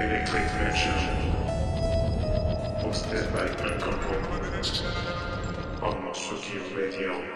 Electric Mansion hosted by Uncontrolled on Radio.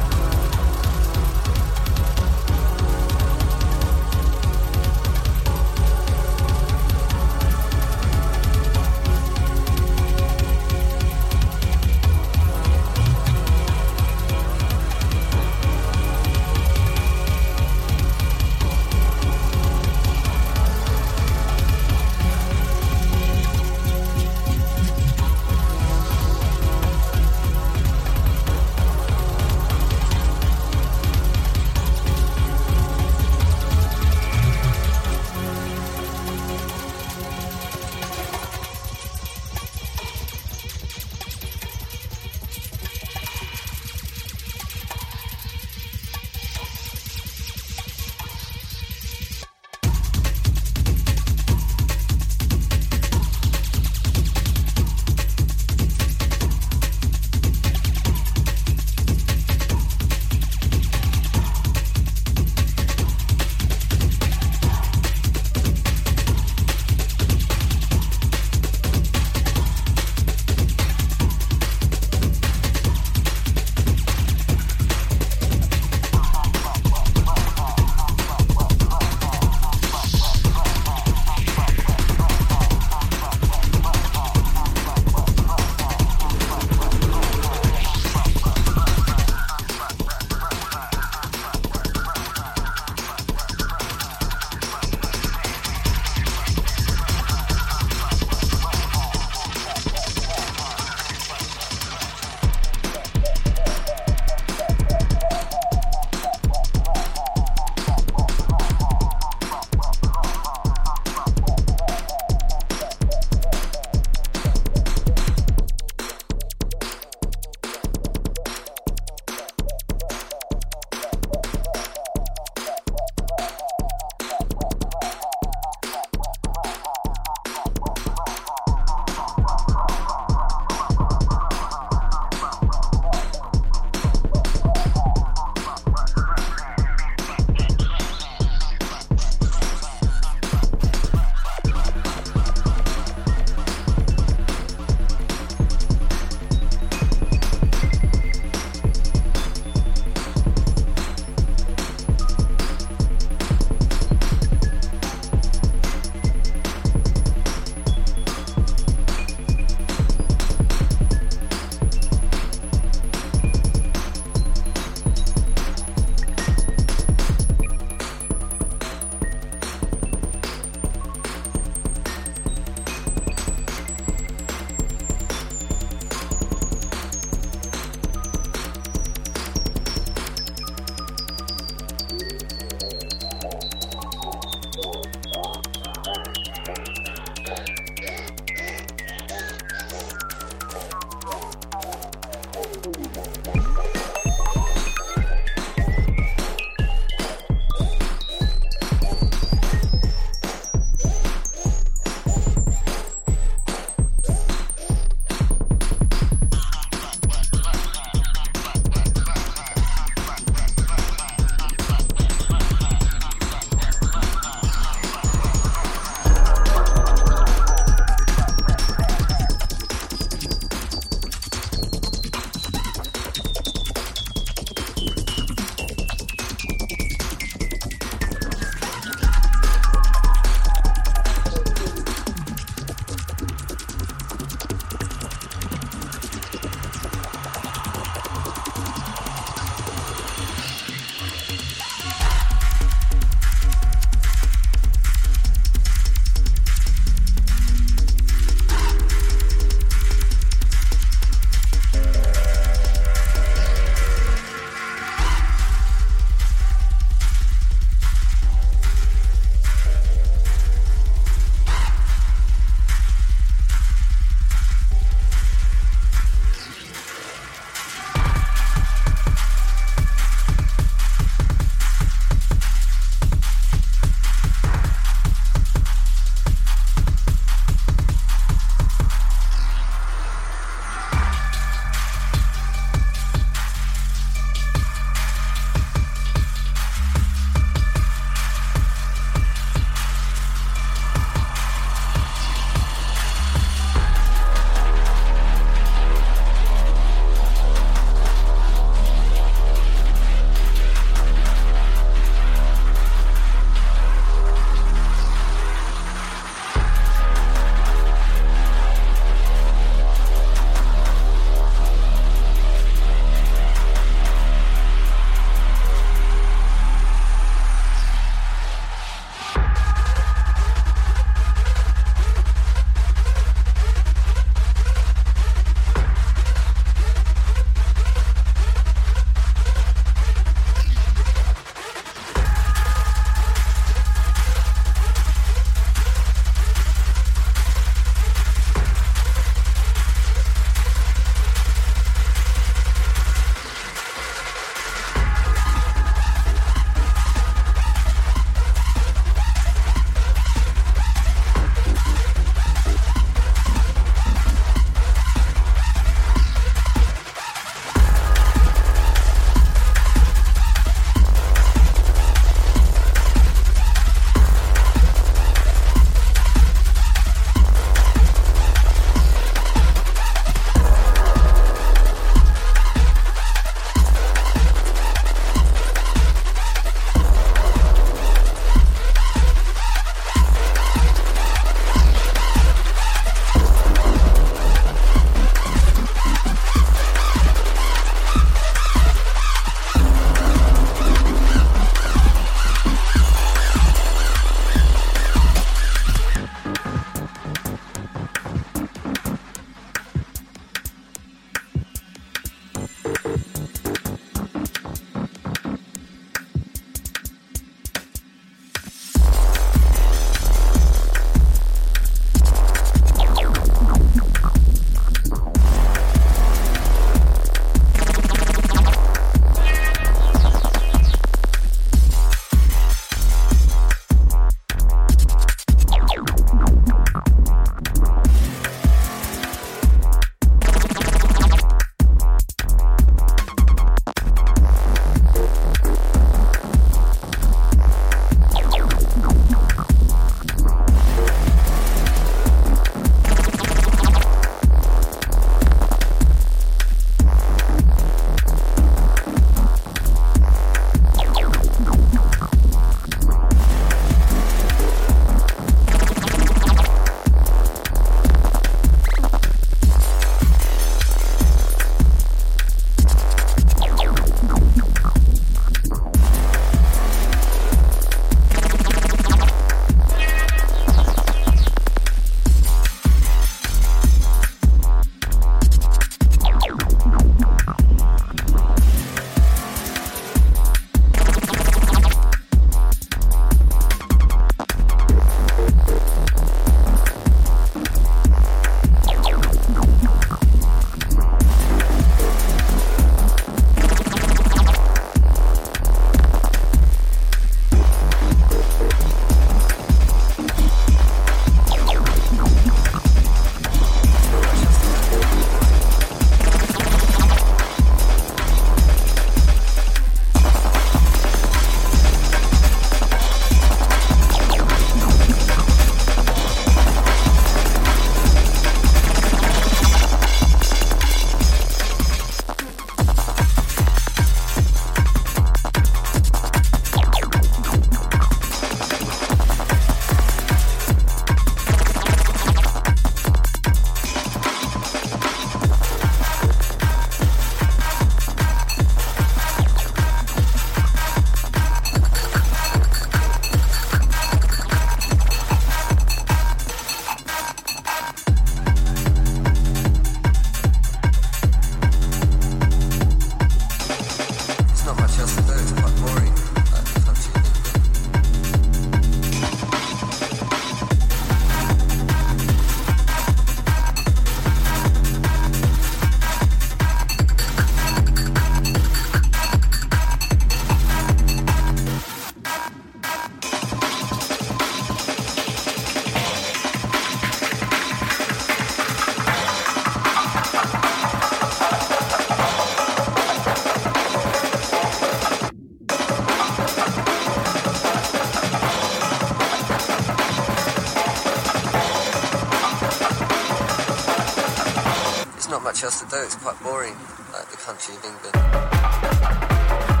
Manchester do. It's quite boring, like the country of England.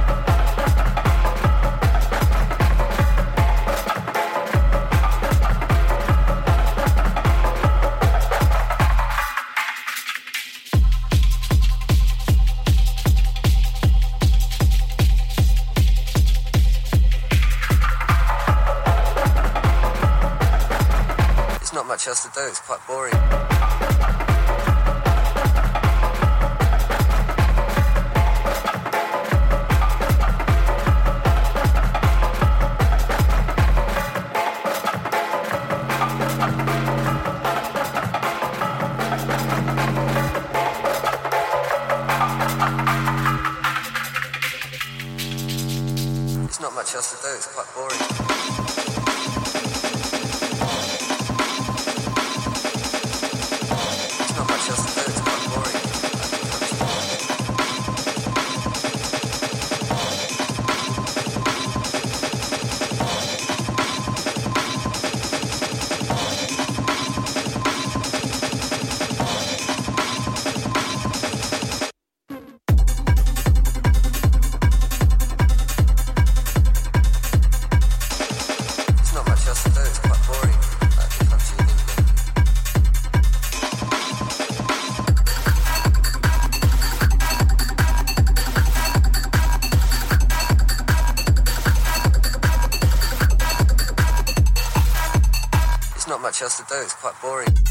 So it's quite boring.